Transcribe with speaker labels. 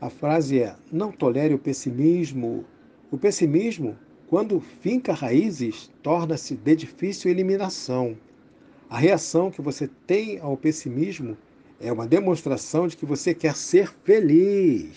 Speaker 1: A frase é: não tolere o pessimismo. O pessimismo, quando finca raízes, torna-se de difícil eliminação. A reação que você tem ao pessimismo é uma demonstração de que você quer ser feliz.